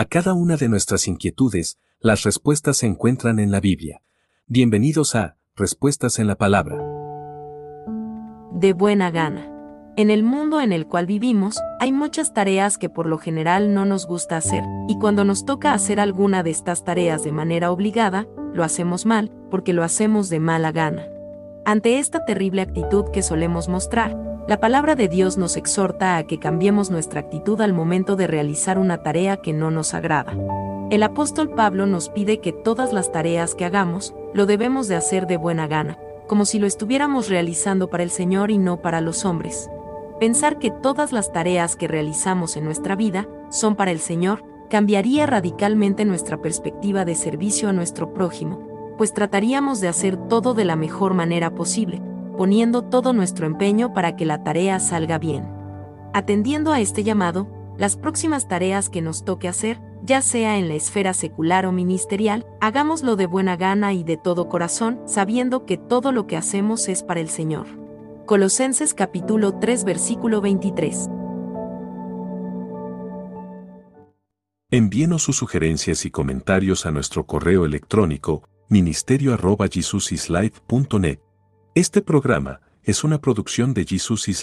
A cada una de nuestras inquietudes, las respuestas se encuentran en la Biblia. Bienvenidos a Respuestas en la Palabra. De buena gana. En el mundo en el cual vivimos, hay muchas tareas que por lo general no nos gusta hacer, y cuando nos toca hacer alguna de estas tareas de manera obligada, lo hacemos mal, porque lo hacemos de mala gana. Ante esta terrible actitud que solemos mostrar, la palabra de Dios nos exhorta a que cambiemos nuestra actitud al momento de realizar una tarea que no nos agrada. El apóstol Pablo nos pide que todas las tareas que hagamos, lo debemos de hacer de buena gana, como si lo estuviéramos realizando para el Señor y no para los hombres. Pensar que todas las tareas que realizamos en nuestra vida son para el Señor cambiaría radicalmente nuestra perspectiva de servicio a nuestro prójimo, pues trataríamos de hacer todo de la mejor manera posible, poniendo todo nuestro empeño para que la tarea salga bien. Atendiendo a este llamado, las próximas tareas que nos toque hacer, ya sea en la esfera secular o ministerial, hagámoslo de buena gana y de todo corazón, sabiendo que todo lo que hacemos es para el Señor. Colosenses capítulo 3 versículo 23. Envíenos sus sugerencias y comentarios a nuestro correo electrónico ministerio.jesusislife.net. Este programa es una producción de Jesus is